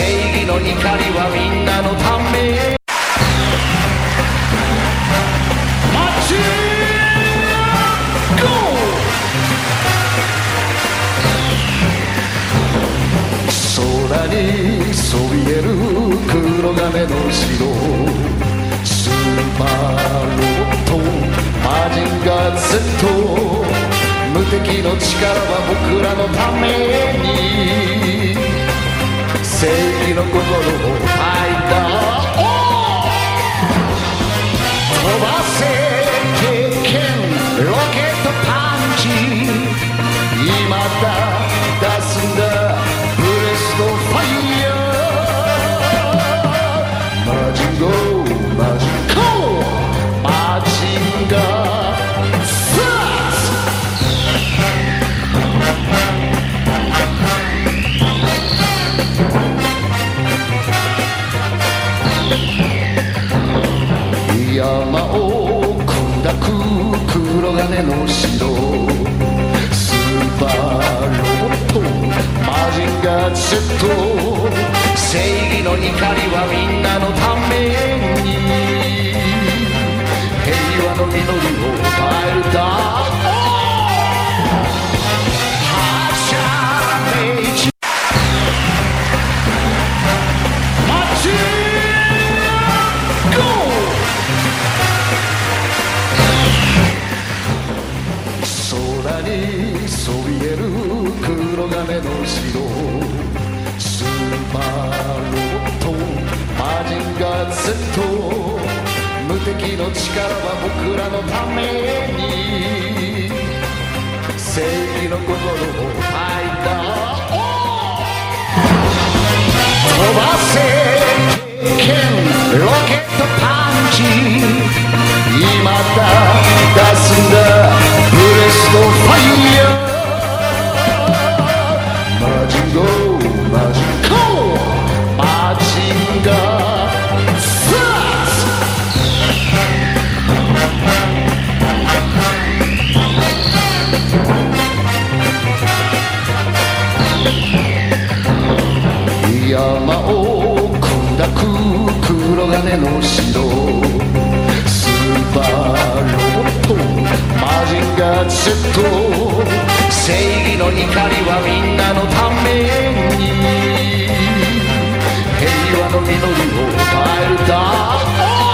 正義の怒りはみんなのため。空にそびえる黒金の城。スーパーロボット。マジンガー Z 無敵の力は僕らのために。正義の心を吐いた。飛ばせ経験ロケットパンチ。今山を砕く黒金の城スーパーロボットマジンガー Z 正義の怒りはみんなのために平和の実りを変えるだ黒金の城スーパーロボットマジンガー Z 無敵の力は僕らのために正義の心をファイター飛ばせ経験ロケットパンチ今だ出すんだブレストファイヤー山を砕く黒金の城。スーパーロボットマジンガー Z 正義の怒りはみんなのために。平和の実りを変えるだ。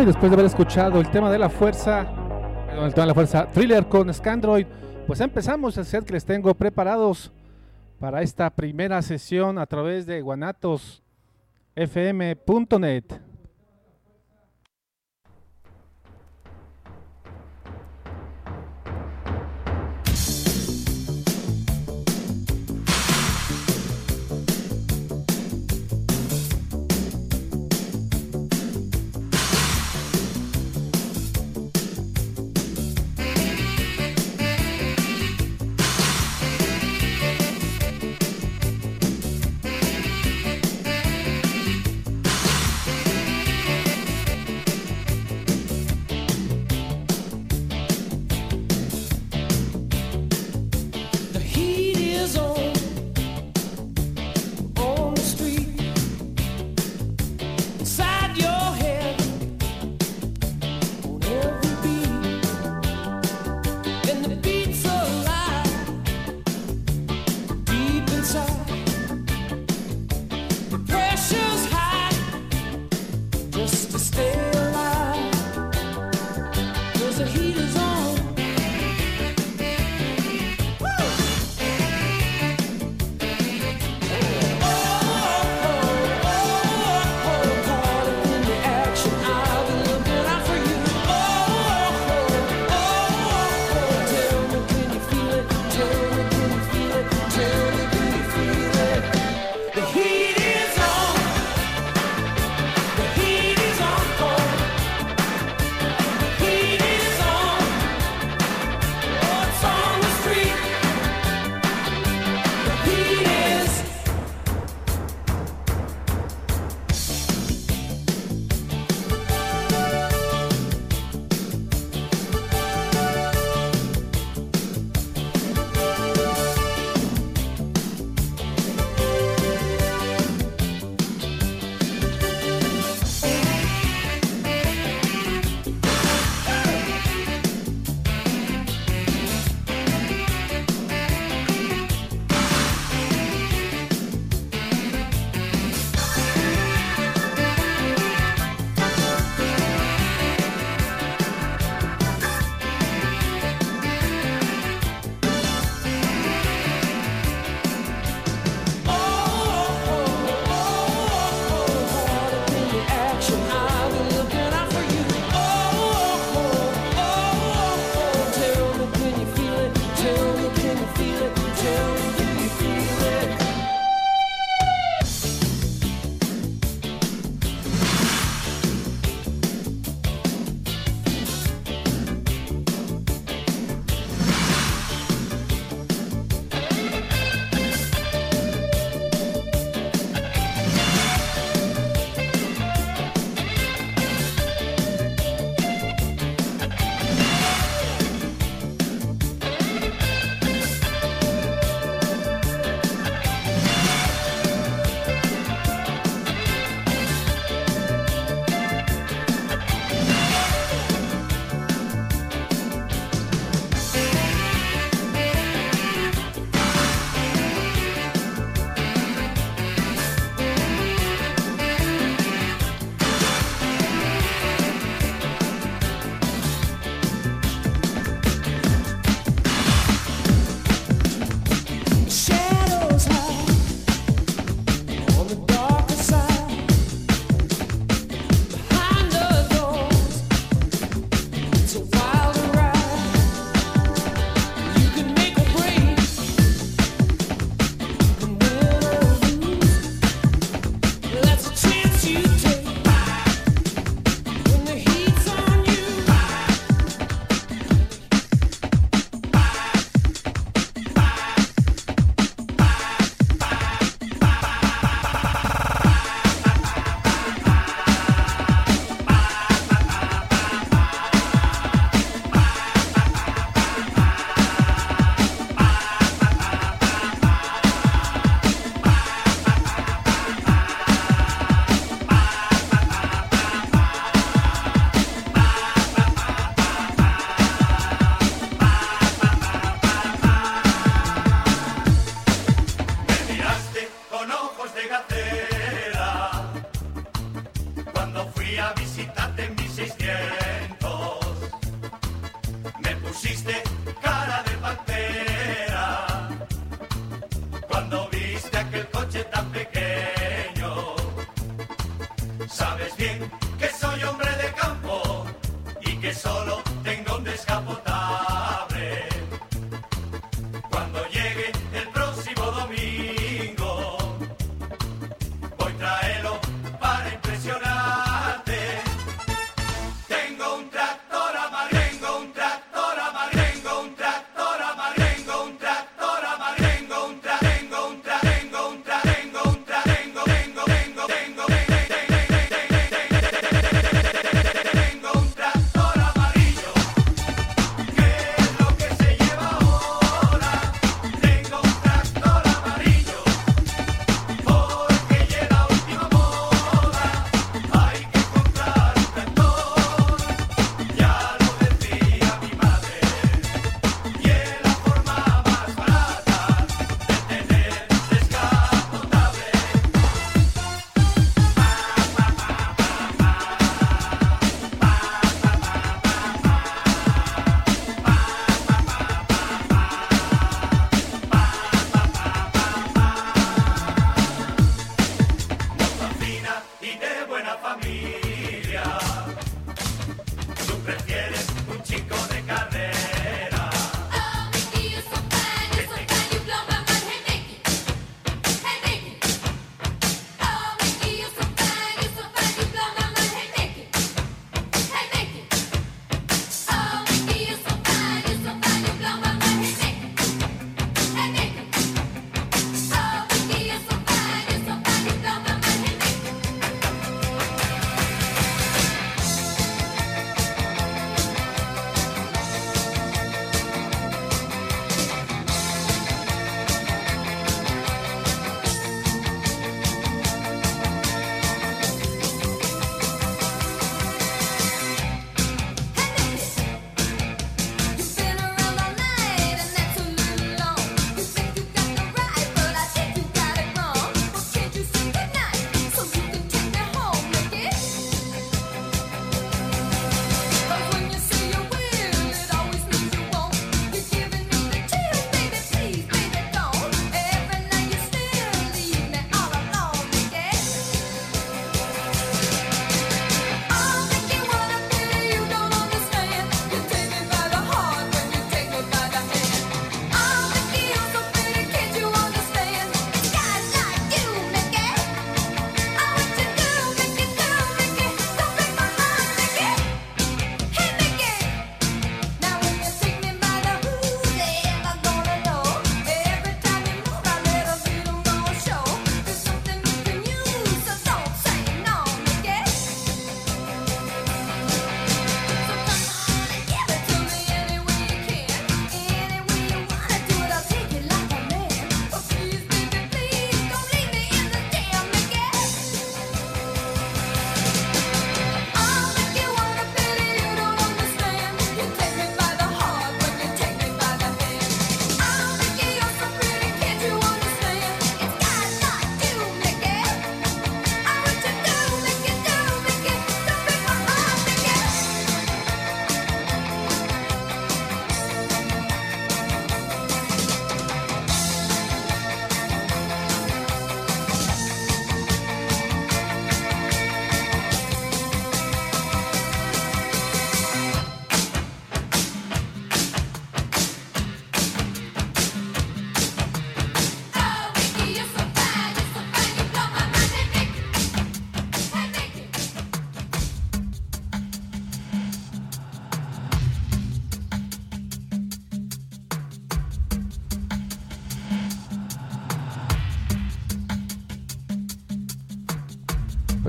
Y después de haber escuchado el tema de la fuerza, el tema de la fuerza thriller con Scandroid, pues empezamos a hacer que les tengo preparados para esta primera sesión a través de guanatosfm.net.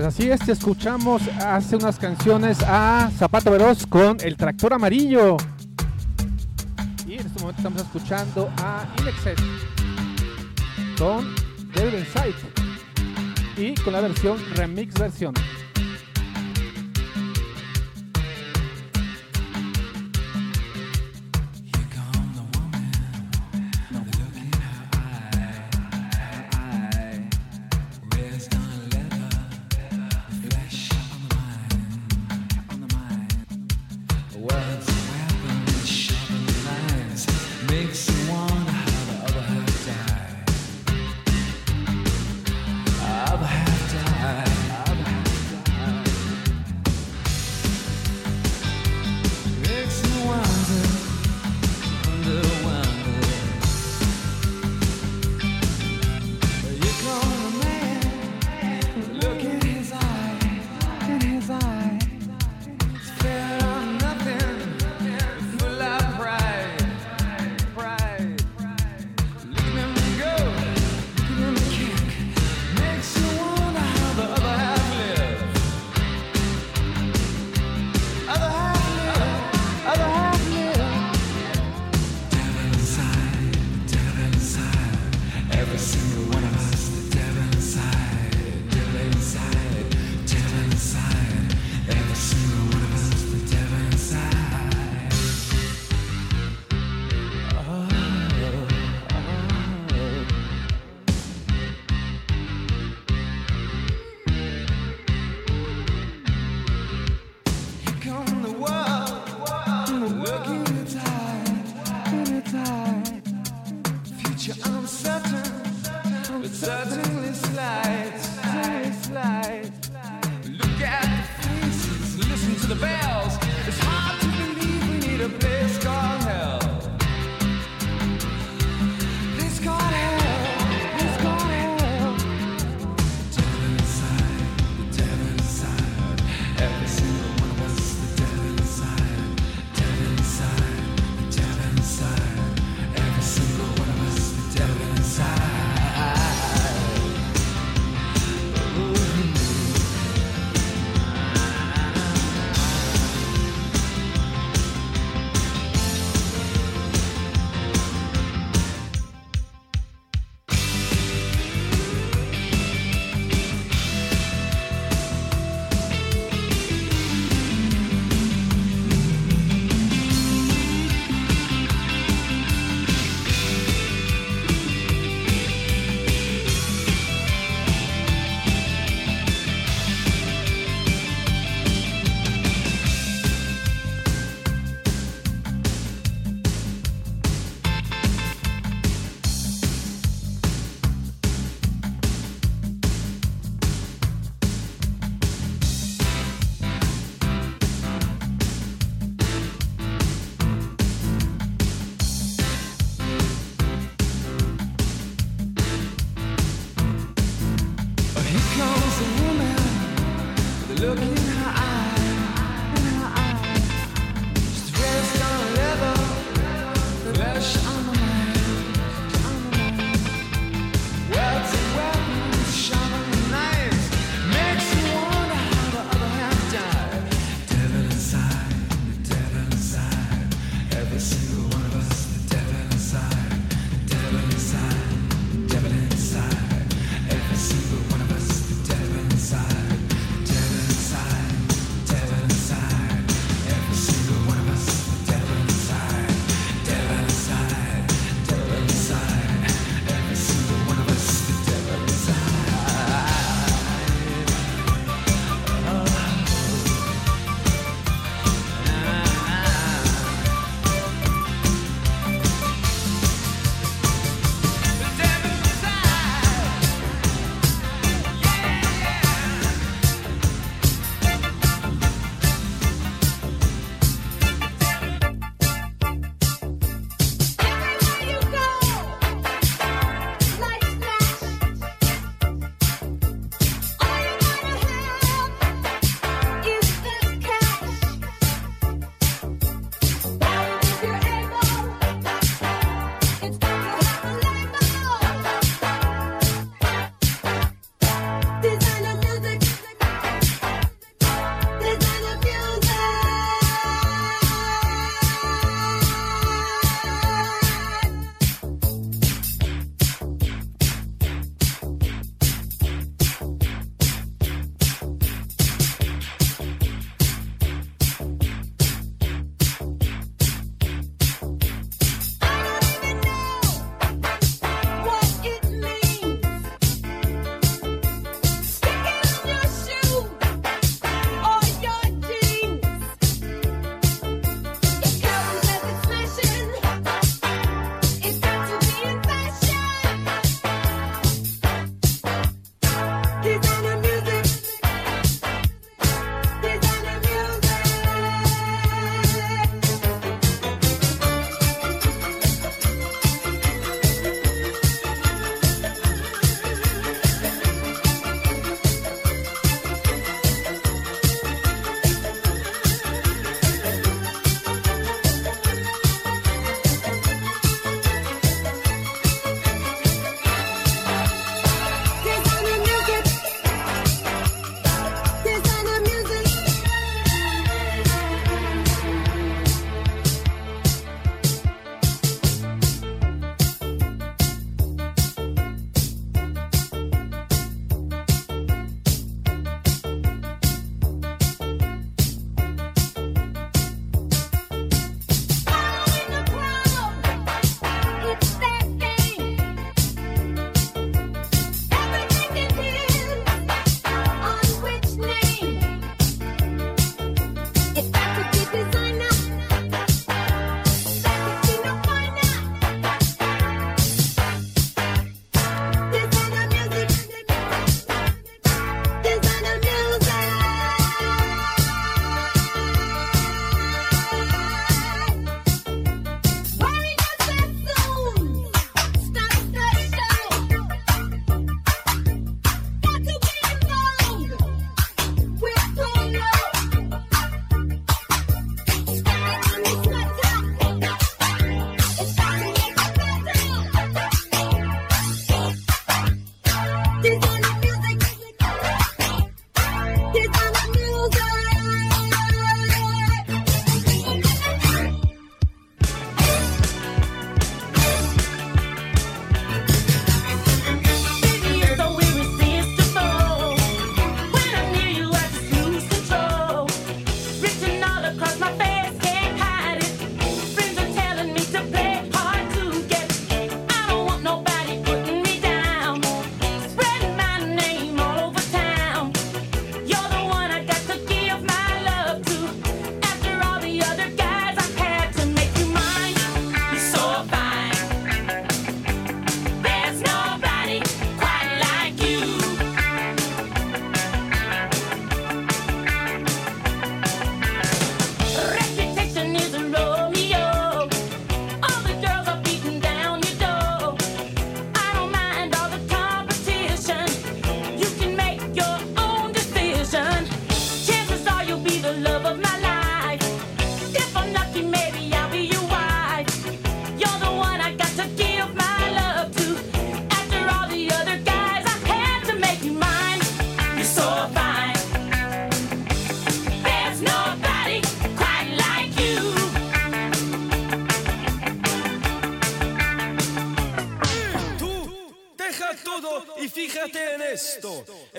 Pues así es, escuchamos hace unas canciones a Zapato Veloz con El Tractor Amarillo. Y en este momento estamos escuchando a Inexcess con Devil Inside y con la versión remix versión.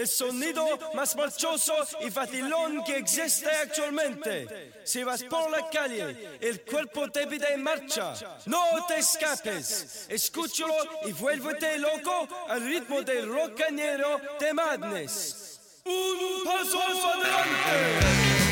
El sonido más marchoso y vacilón que existe actualmente. Si vas por la calle, el cuerpo te pide en marcha. No te escapes. Escúchalo y vuélvete loco al ritmo del rockañero de Madness. Un paso adelante.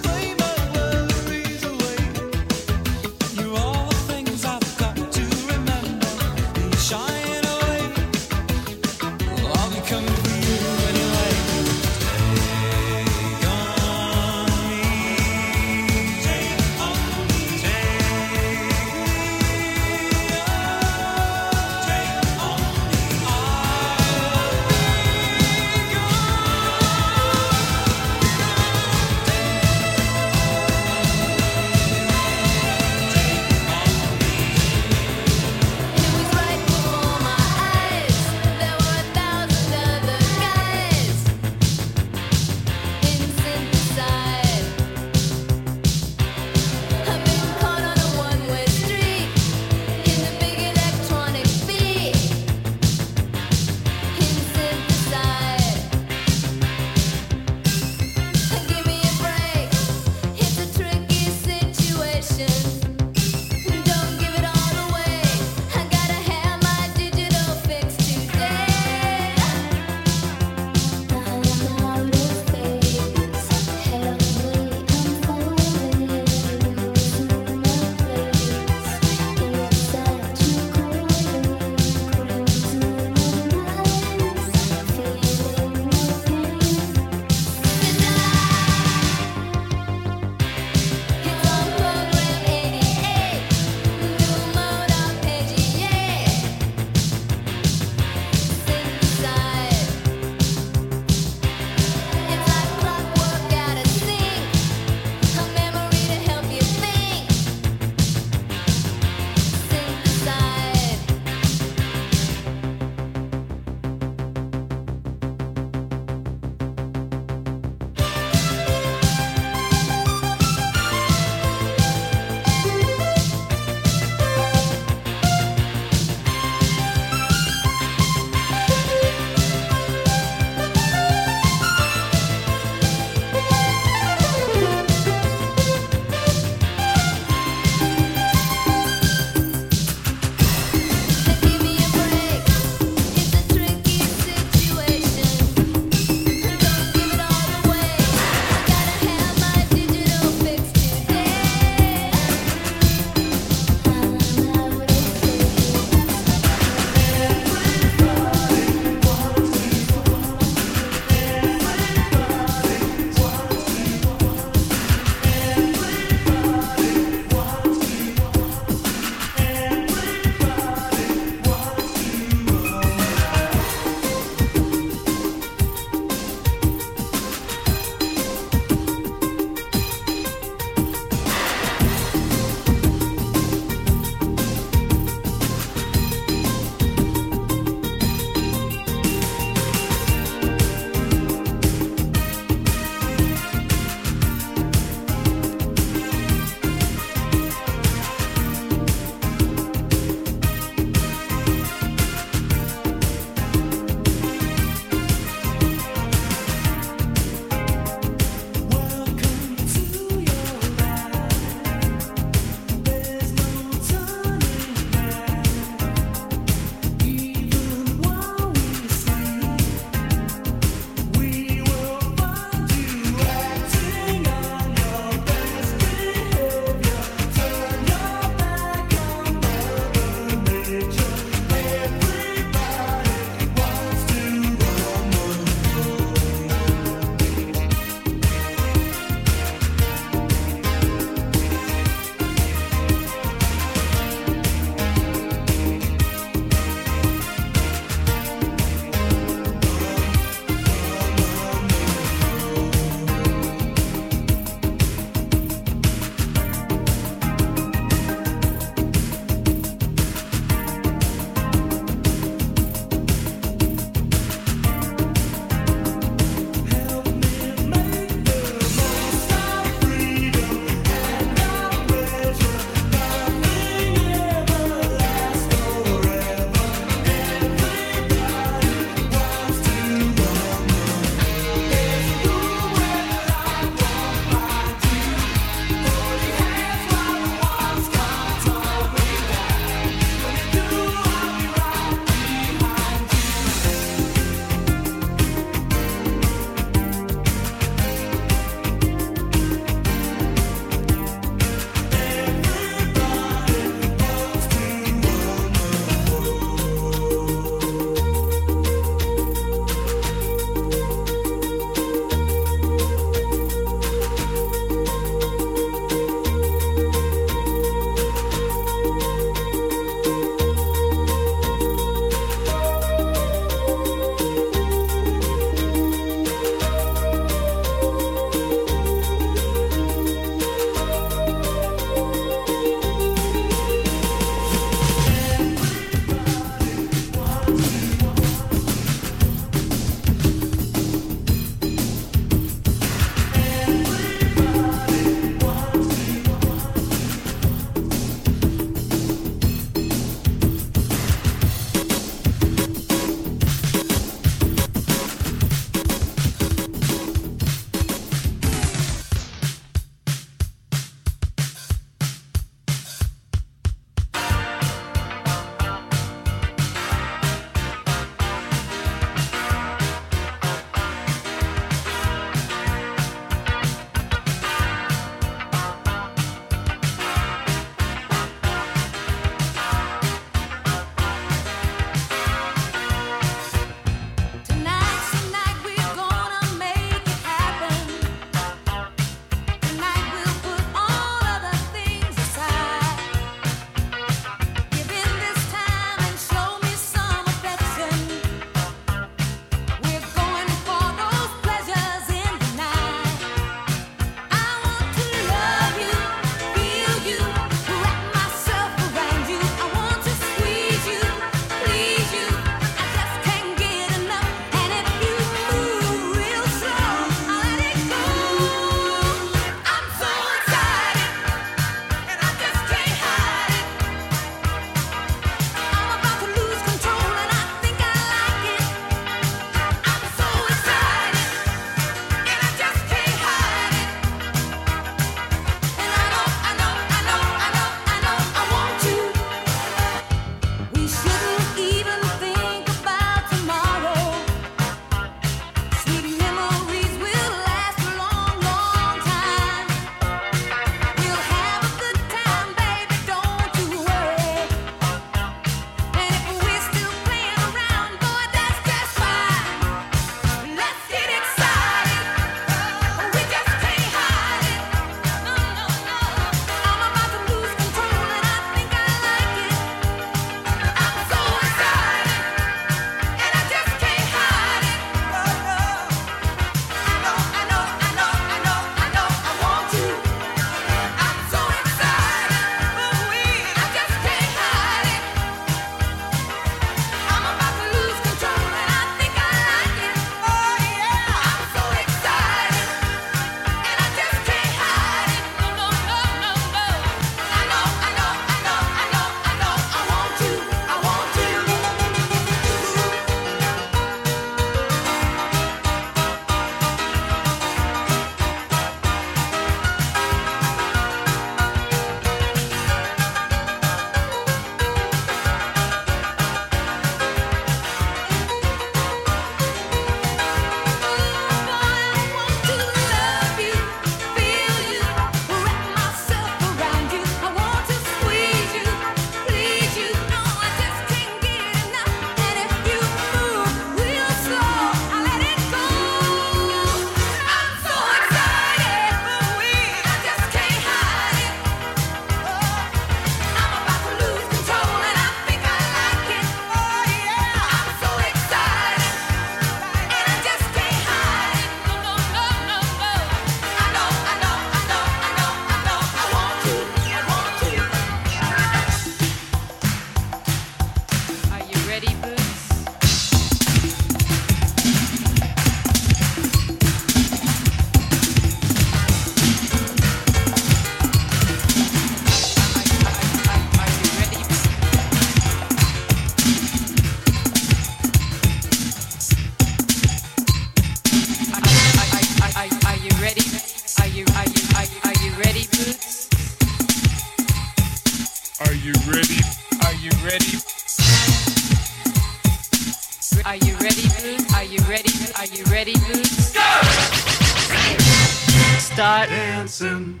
dancing.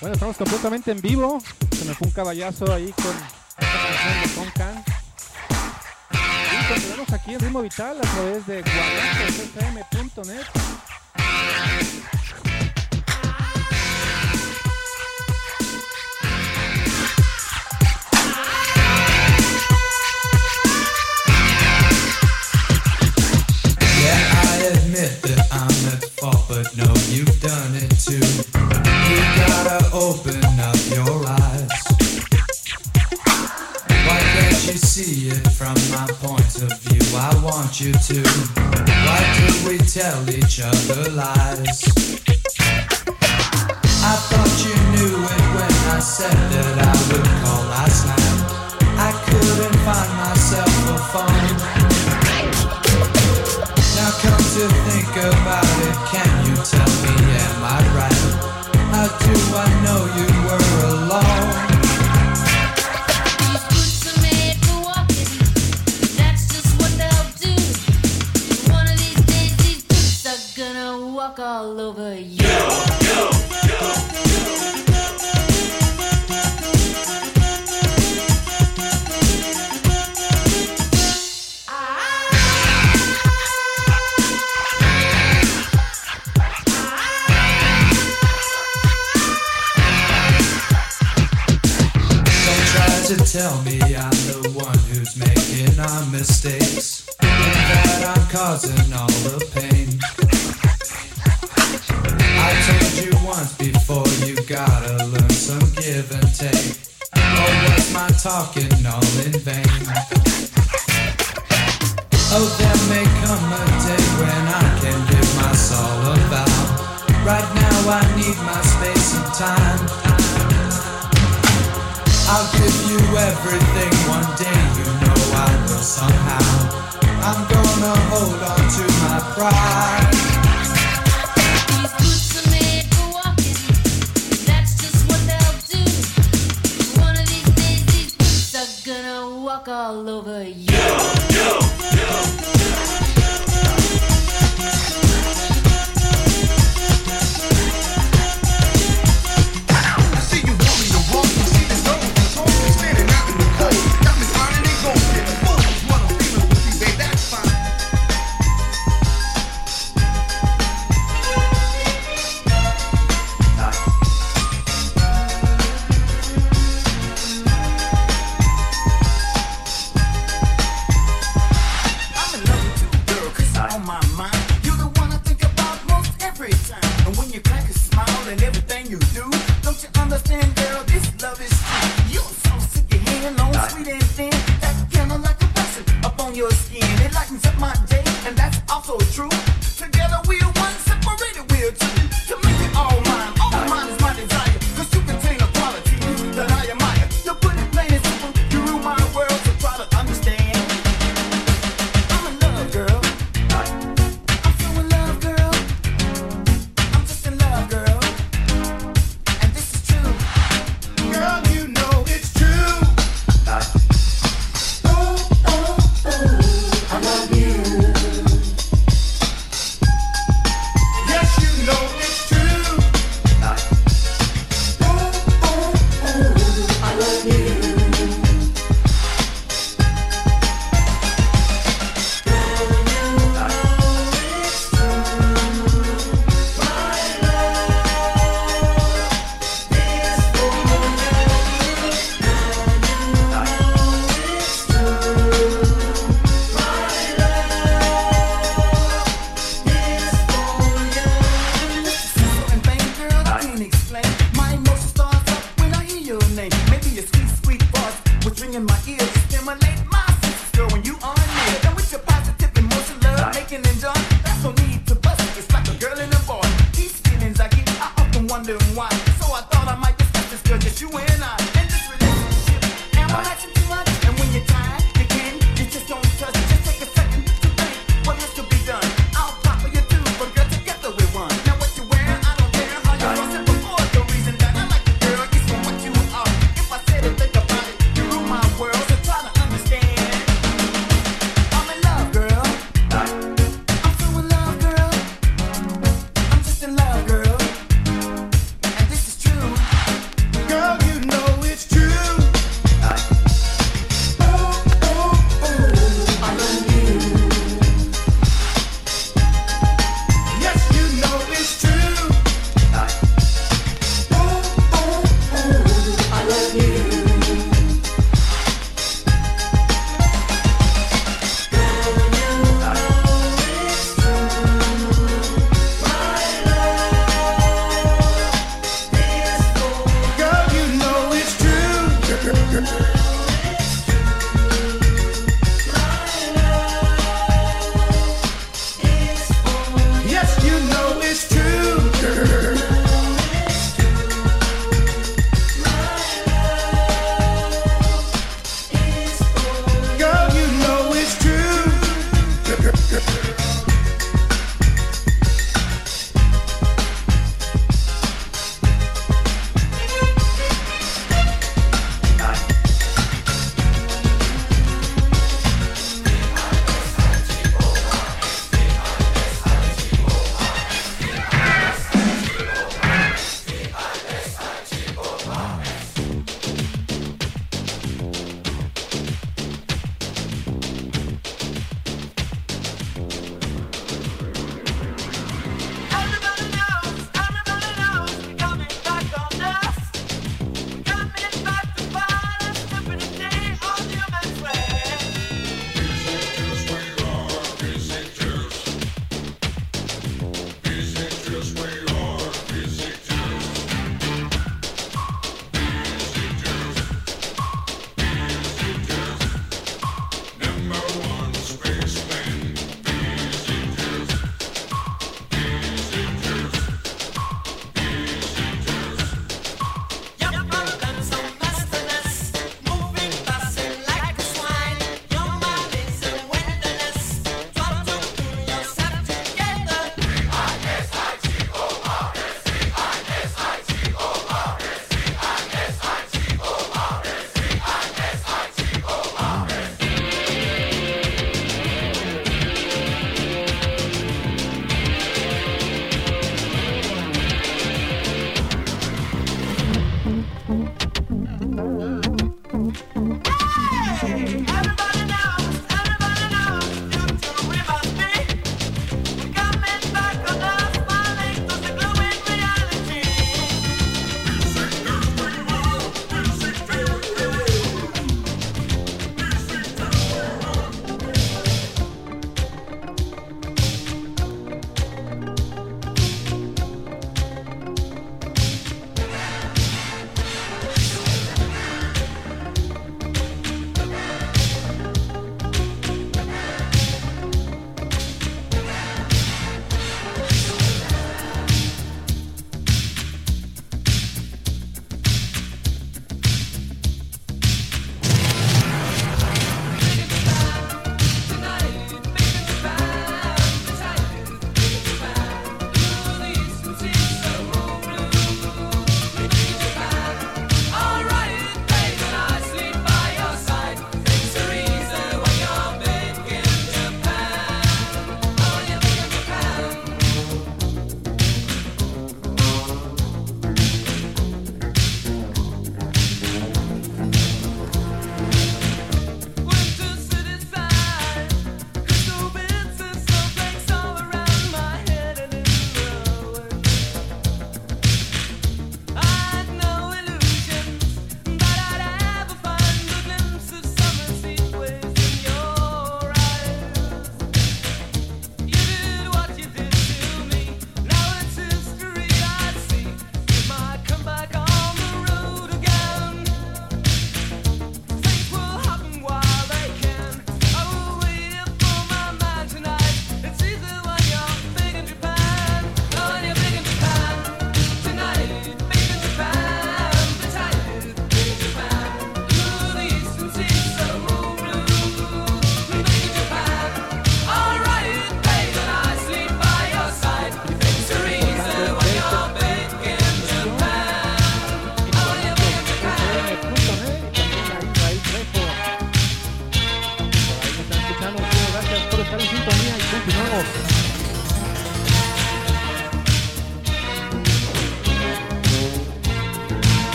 Bueno, estamos completamente en vivo. Se me fue un caballazo ahí con esta canción de Khan. Y continuamos aquí en Ritmo Vital a través de guanatos.fm.net. Yeah, I admit that I'm at fault, but no, you've done it too. each other lie. my talking all in vain. Oh, there may come a day when I can give my soul a vow. Right now I need my space and time. I'll give you everything one day, you know I will somehow. I'm gonna hold on to my pride. all over you. you.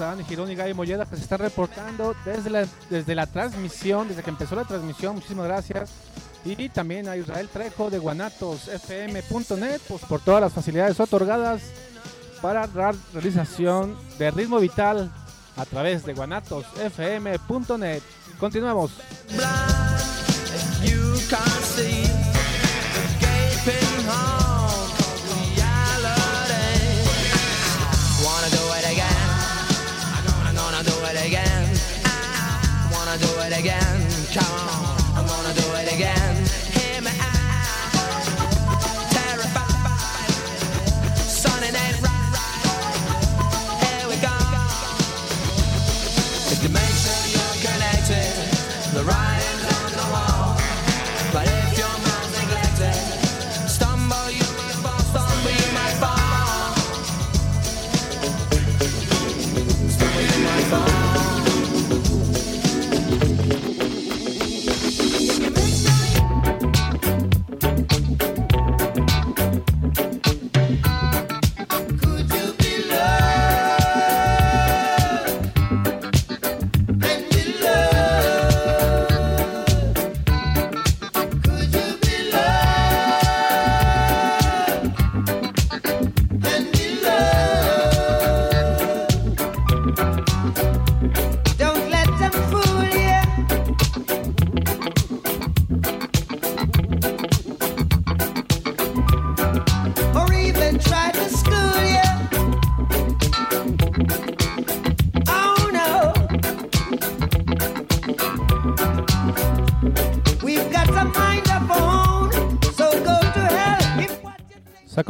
A Dani Girón y Gaby Molleda que se están reportando desde la, desde la transmisión, desde que empezó la transmisión. Muchísimas gracias. Y también a Israel Trejo de guanatosfm.net pues, por todas las facilidades otorgadas para la realización de ritmo vital a través de guanatosfm.net. Continuamos.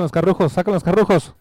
los carrujos, saca los carrujos.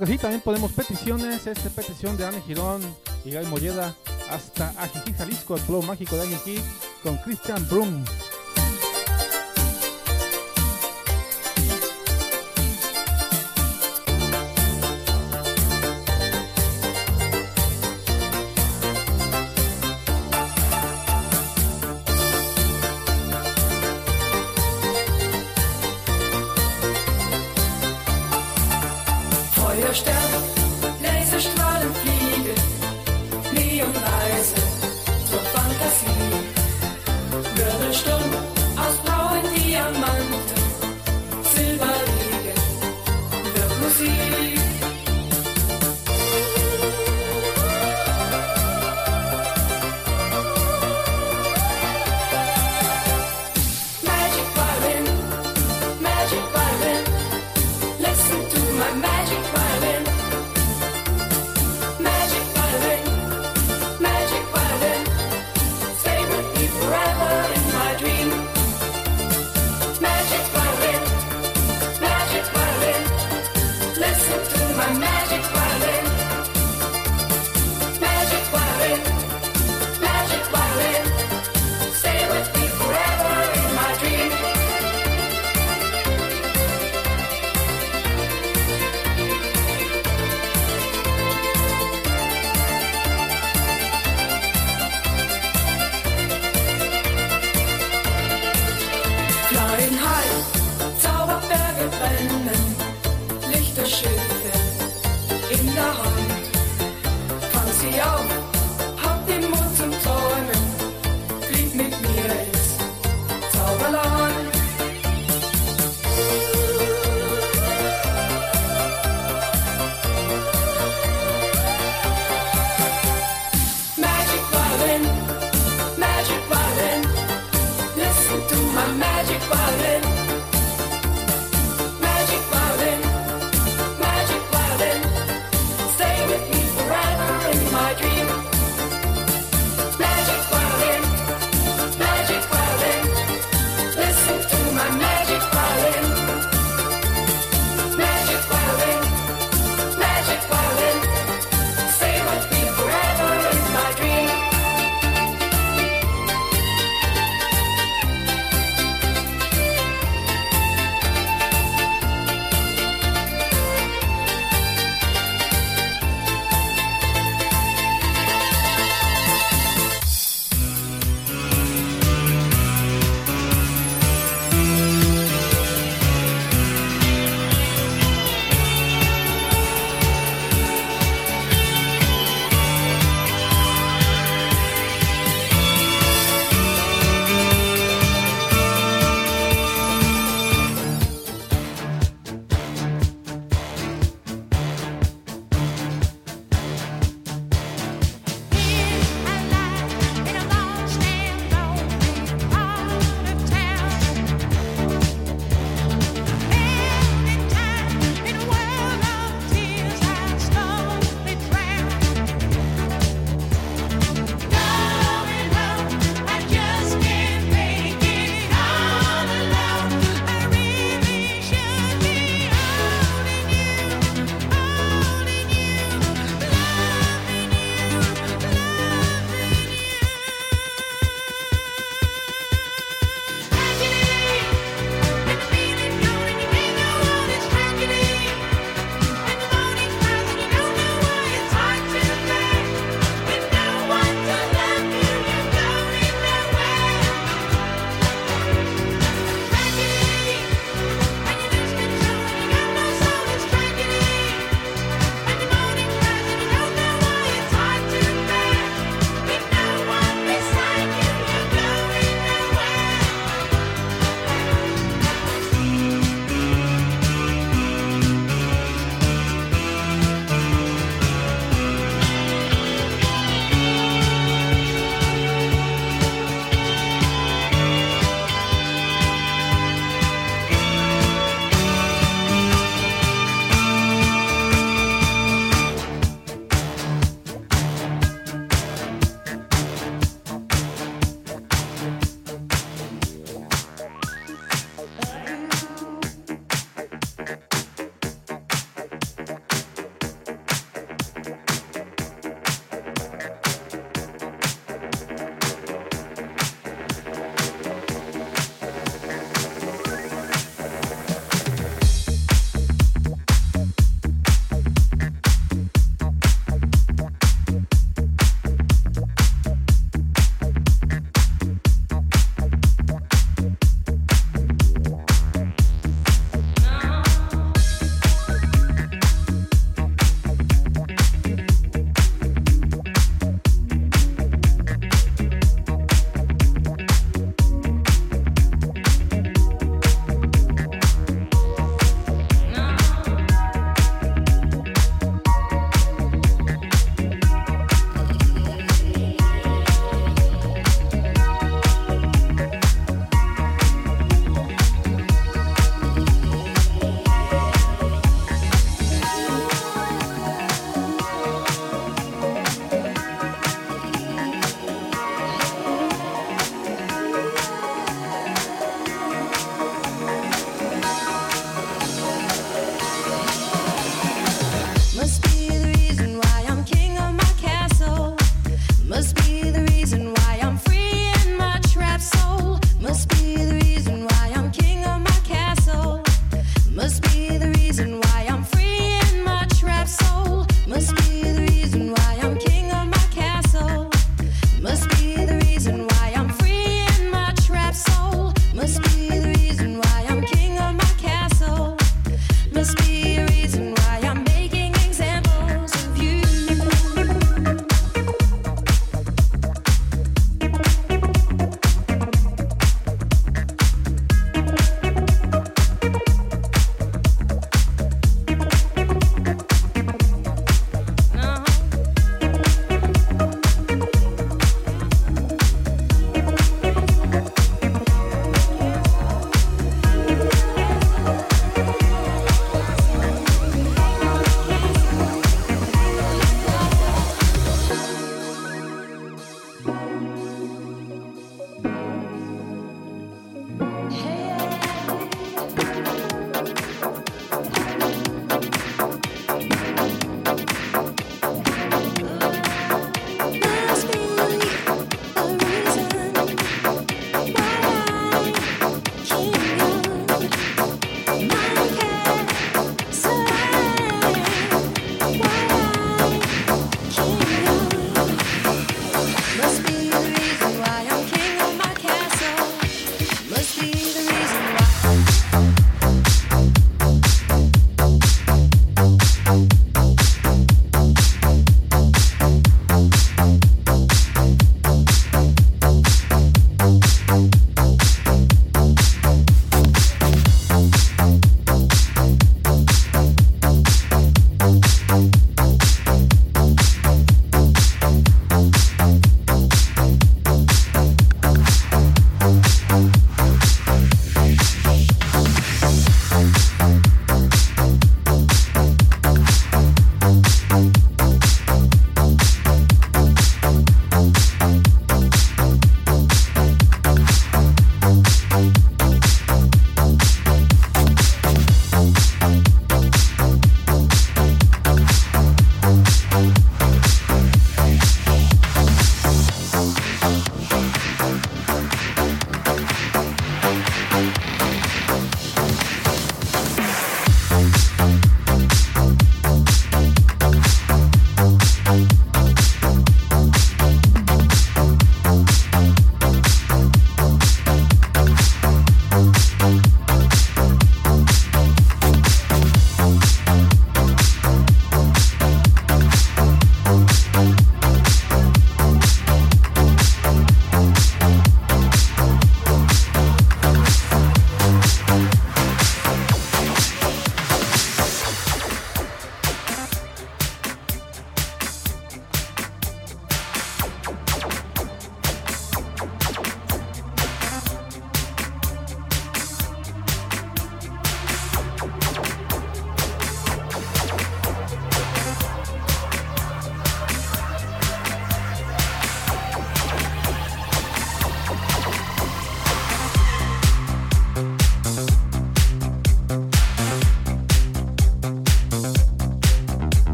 Que sí, también podemos peticiones. Esta petición de Anne Girón y Guy Molleda hasta Ajijí, Jalisco, el pueblo mágico de Ajijí, con Christian Brum.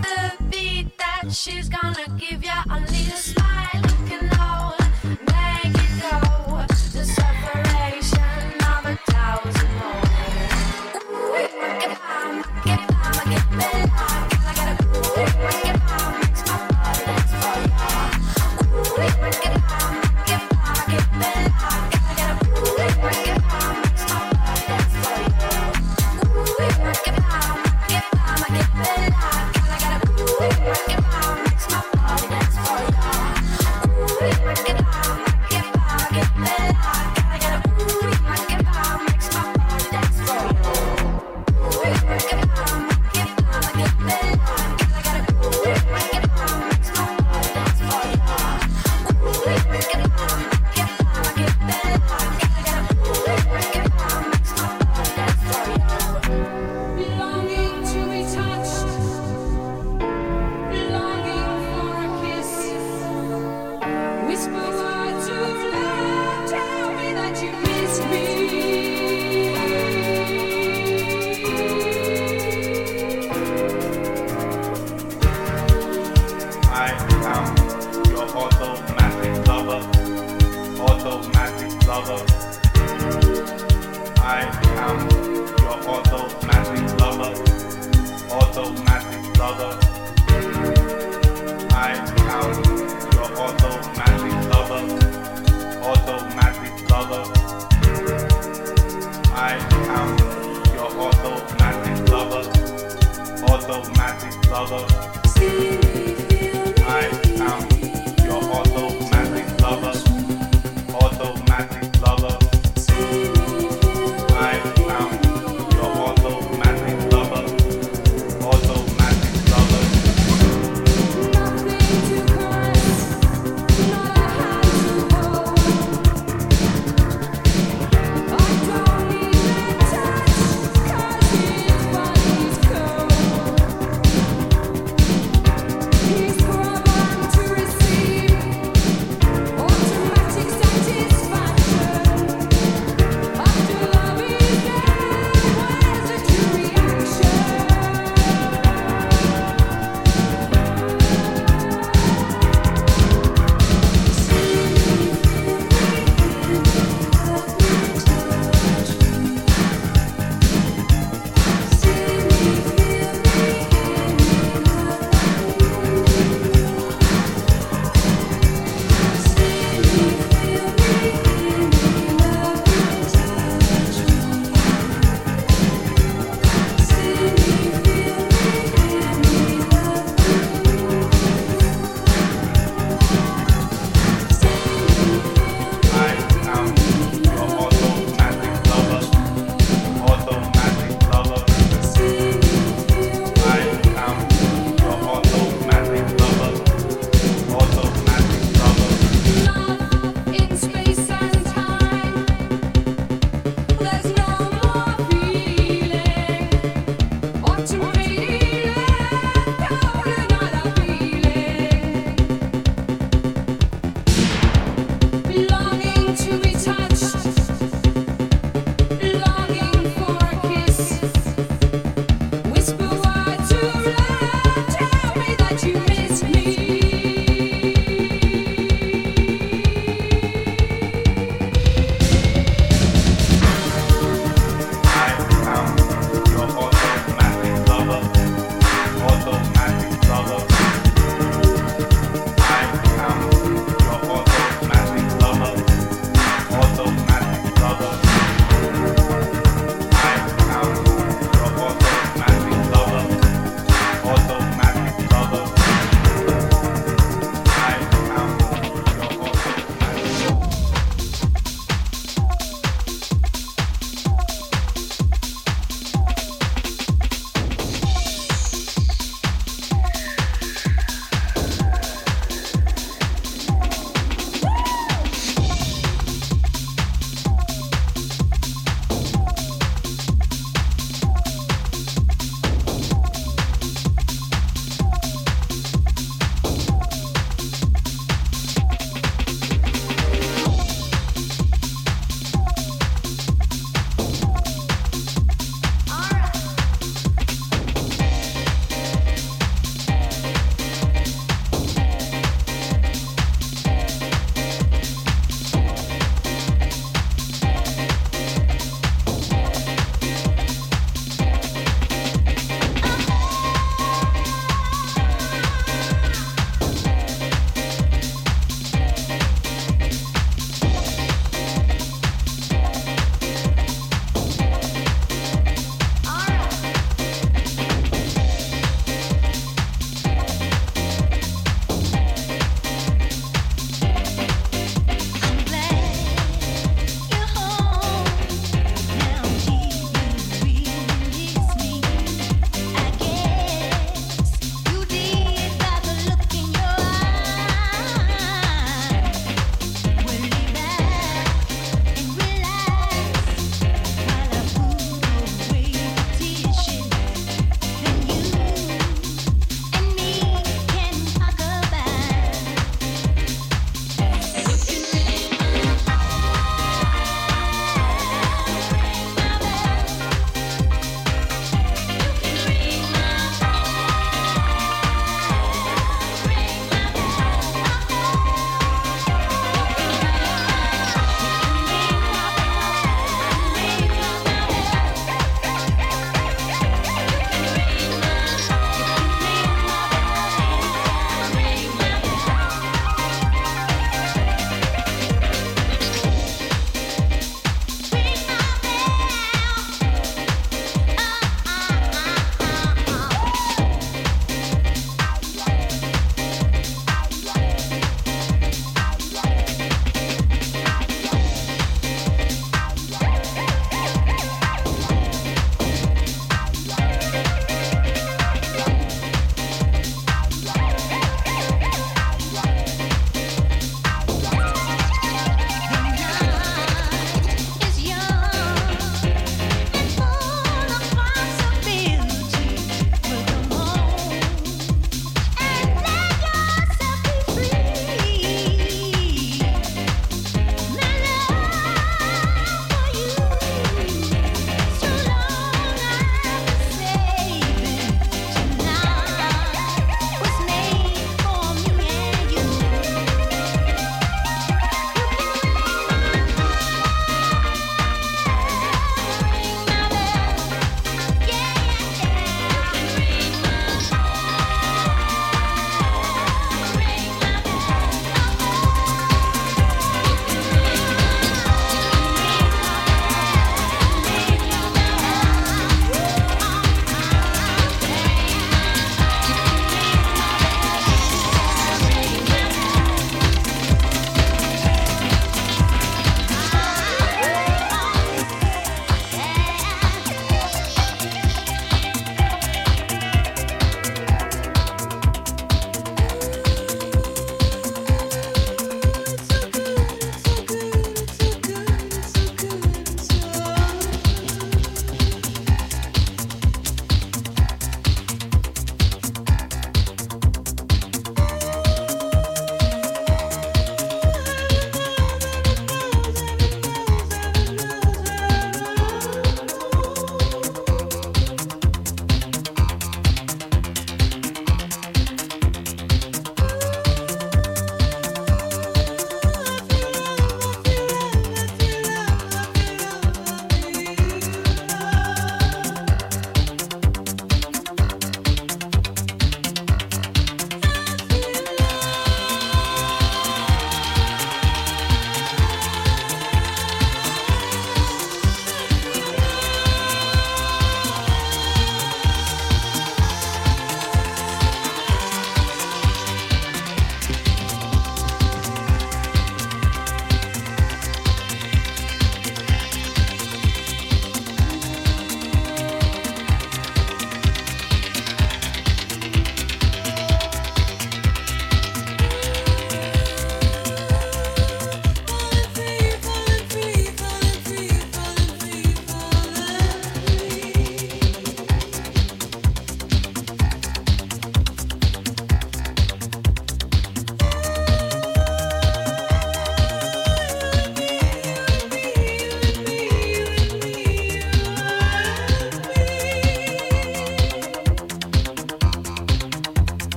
the beat that she's gonna give ya. a a smile looking low.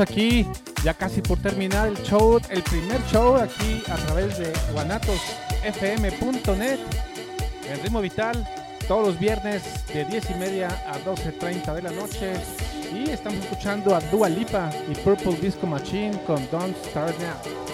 Aquí, ya casi por terminar el show, el primer show aquí a través de guanatosfm.net en Ritmo Vital, todos los viernes de 10 y media a 12.30 de la noche. Y estamos escuchando a Dua Lipa y Purple Disco Machine con Don't Start Now.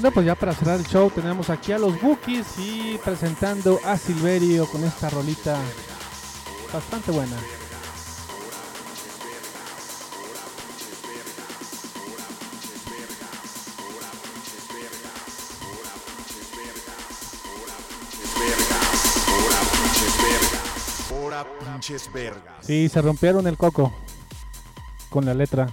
Bueno, pues ya para cerrar el show tenemos aquí a los Bookies y presentando a Silverio con esta rolita bastante buena. Sí, se rompieron el coco con la letra.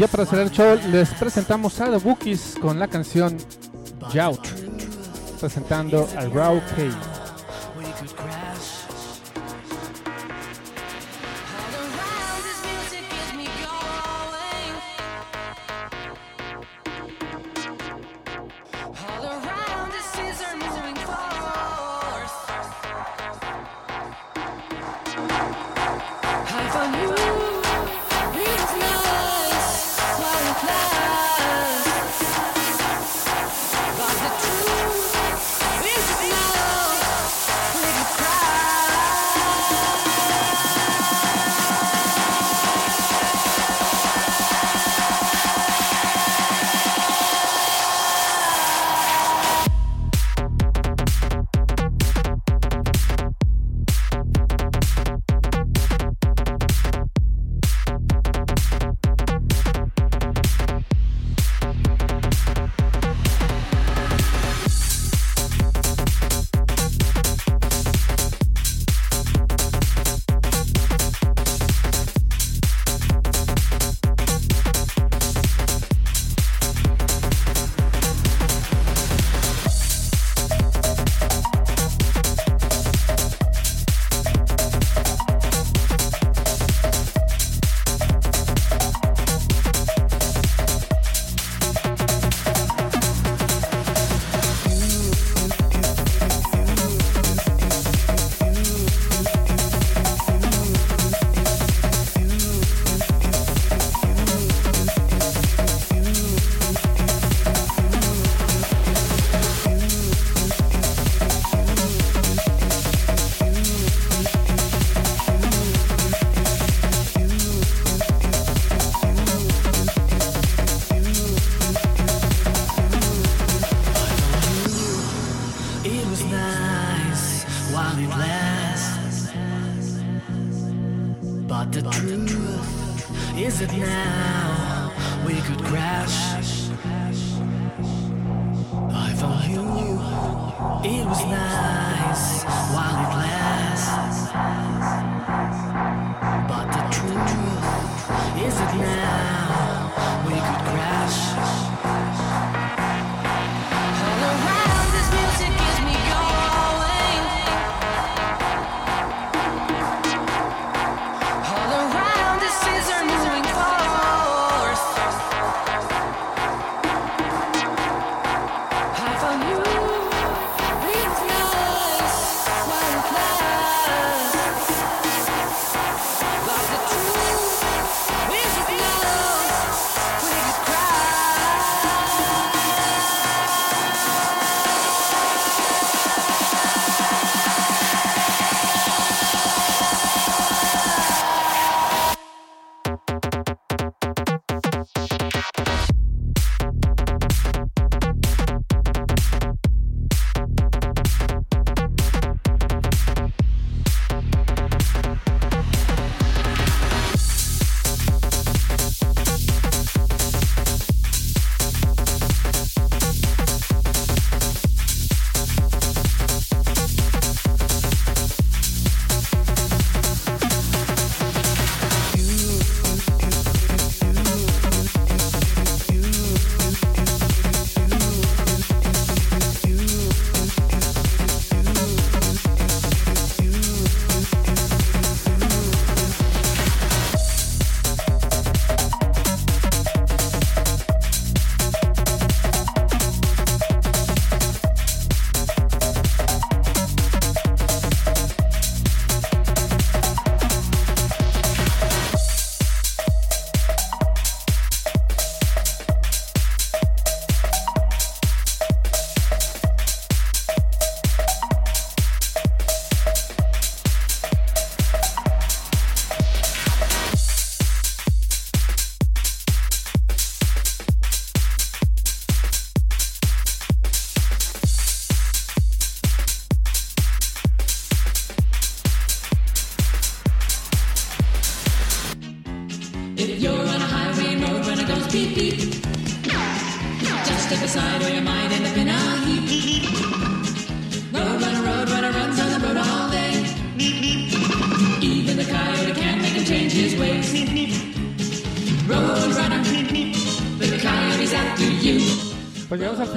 ya para cerrar el show, les presentamos a The Bookies con la canción Jout, presentando al Raw Cage.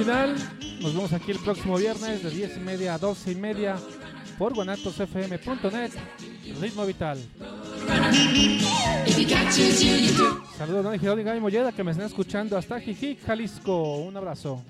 Nos vemos aquí el próximo viernes de 10 y media a 12 y media por guanatosfm.net. Ritmo vital. Saludos a Don y Molleda que me están escuchando hasta Jijic, Jalisco. Un abrazo.